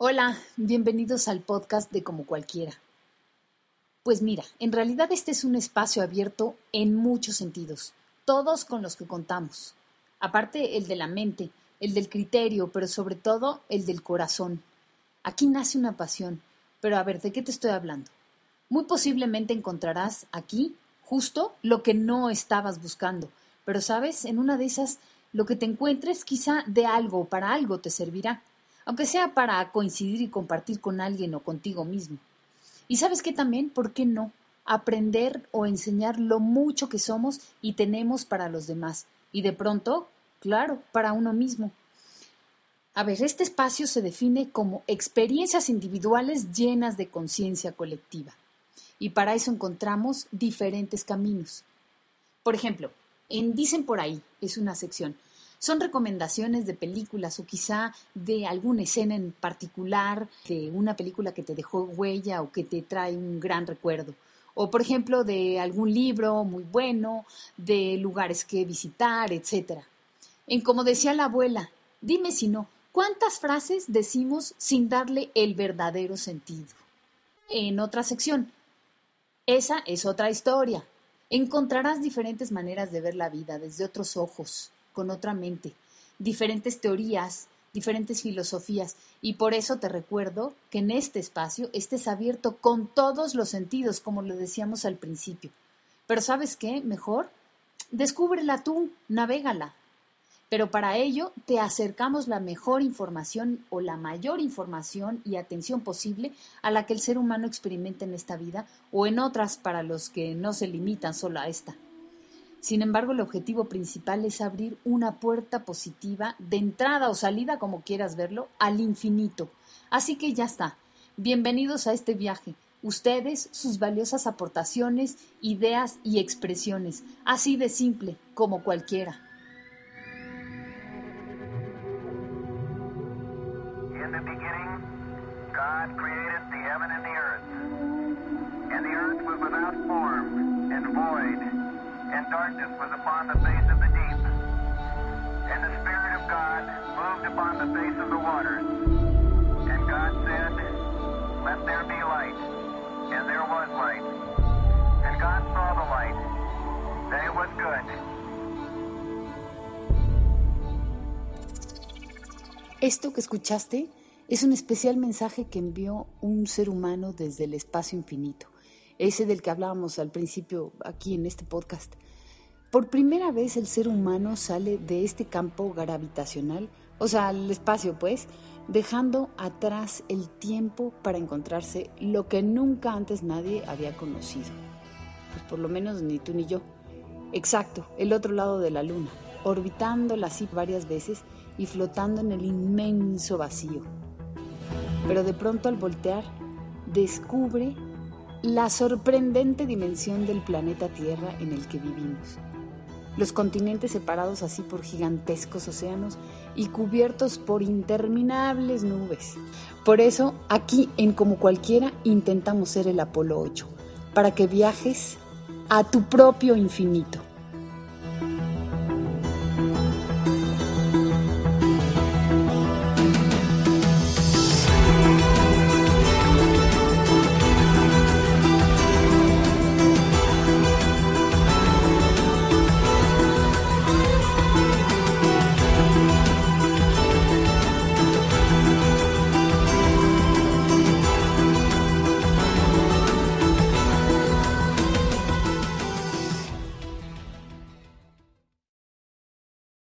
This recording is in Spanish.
Hola, bienvenidos al podcast de Como Cualquiera. Pues mira, en realidad este es un espacio abierto en muchos sentidos, todos con los que contamos. Aparte el de la mente, el del criterio, pero sobre todo el del corazón. Aquí nace una pasión, pero a ver, ¿de qué te estoy hablando? Muy posiblemente encontrarás aquí justo lo que no estabas buscando, pero sabes, en una de esas, lo que te encuentres quizá de algo, para algo te servirá aunque sea para coincidir y compartir con alguien o contigo mismo. Y sabes qué también, ¿por qué no? Aprender o enseñar lo mucho que somos y tenemos para los demás. Y de pronto, claro, para uno mismo. A ver, este espacio se define como experiencias individuales llenas de conciencia colectiva. Y para eso encontramos diferentes caminos. Por ejemplo, en Dicen por ahí es una sección son recomendaciones de películas o quizá de alguna escena en particular, de una película que te dejó huella o que te trae un gran recuerdo. O por ejemplo de algún libro muy bueno, de lugares que visitar, etc. En como decía la abuela, dime si no, ¿cuántas frases decimos sin darle el verdadero sentido? En otra sección, esa es otra historia. Encontrarás diferentes maneras de ver la vida desde otros ojos, con otra mente, diferentes teorías, diferentes filosofías, y por eso te recuerdo que en este espacio estés abierto con todos los sentidos, como lo decíamos al principio. Pero ¿sabes qué? Mejor, descúbrela tú, navégala. Pero para ello te acercamos la mejor información o la mayor información y atención posible a la que el ser humano experimenta en esta vida o en otras para los que no se limitan solo a esta. Sin embargo, el objetivo principal es abrir una puerta positiva de entrada o salida, como quieras verlo, al infinito. Así que ya está. Bienvenidos a este viaje. Ustedes, sus valiosas aportaciones, ideas y expresiones, así de simple como cualquiera. and darkness was upon the face of the deep. And the Spirit of God moved upon the face of the waters. And God said, Let there be light. And there was light. And God saw the light, that it was good. Esto que escuchaste es un especial mensaje que envió un ser humano desde el espacio infinito ese del que hablábamos al principio aquí en este podcast. Por primera vez el ser humano sale de este campo gravitacional, o sea, el espacio pues, dejando atrás el tiempo para encontrarse lo que nunca antes nadie había conocido. Pues por lo menos ni tú ni yo. Exacto, el otro lado de la luna, orbitándola así varias veces y flotando en el inmenso vacío. Pero de pronto al voltear, descubre la sorprendente dimensión del planeta Tierra en el que vivimos. Los continentes separados así por gigantescos océanos y cubiertos por interminables nubes. Por eso, aquí en Como Cualquiera intentamos ser el Apolo 8, para que viajes a tu propio infinito.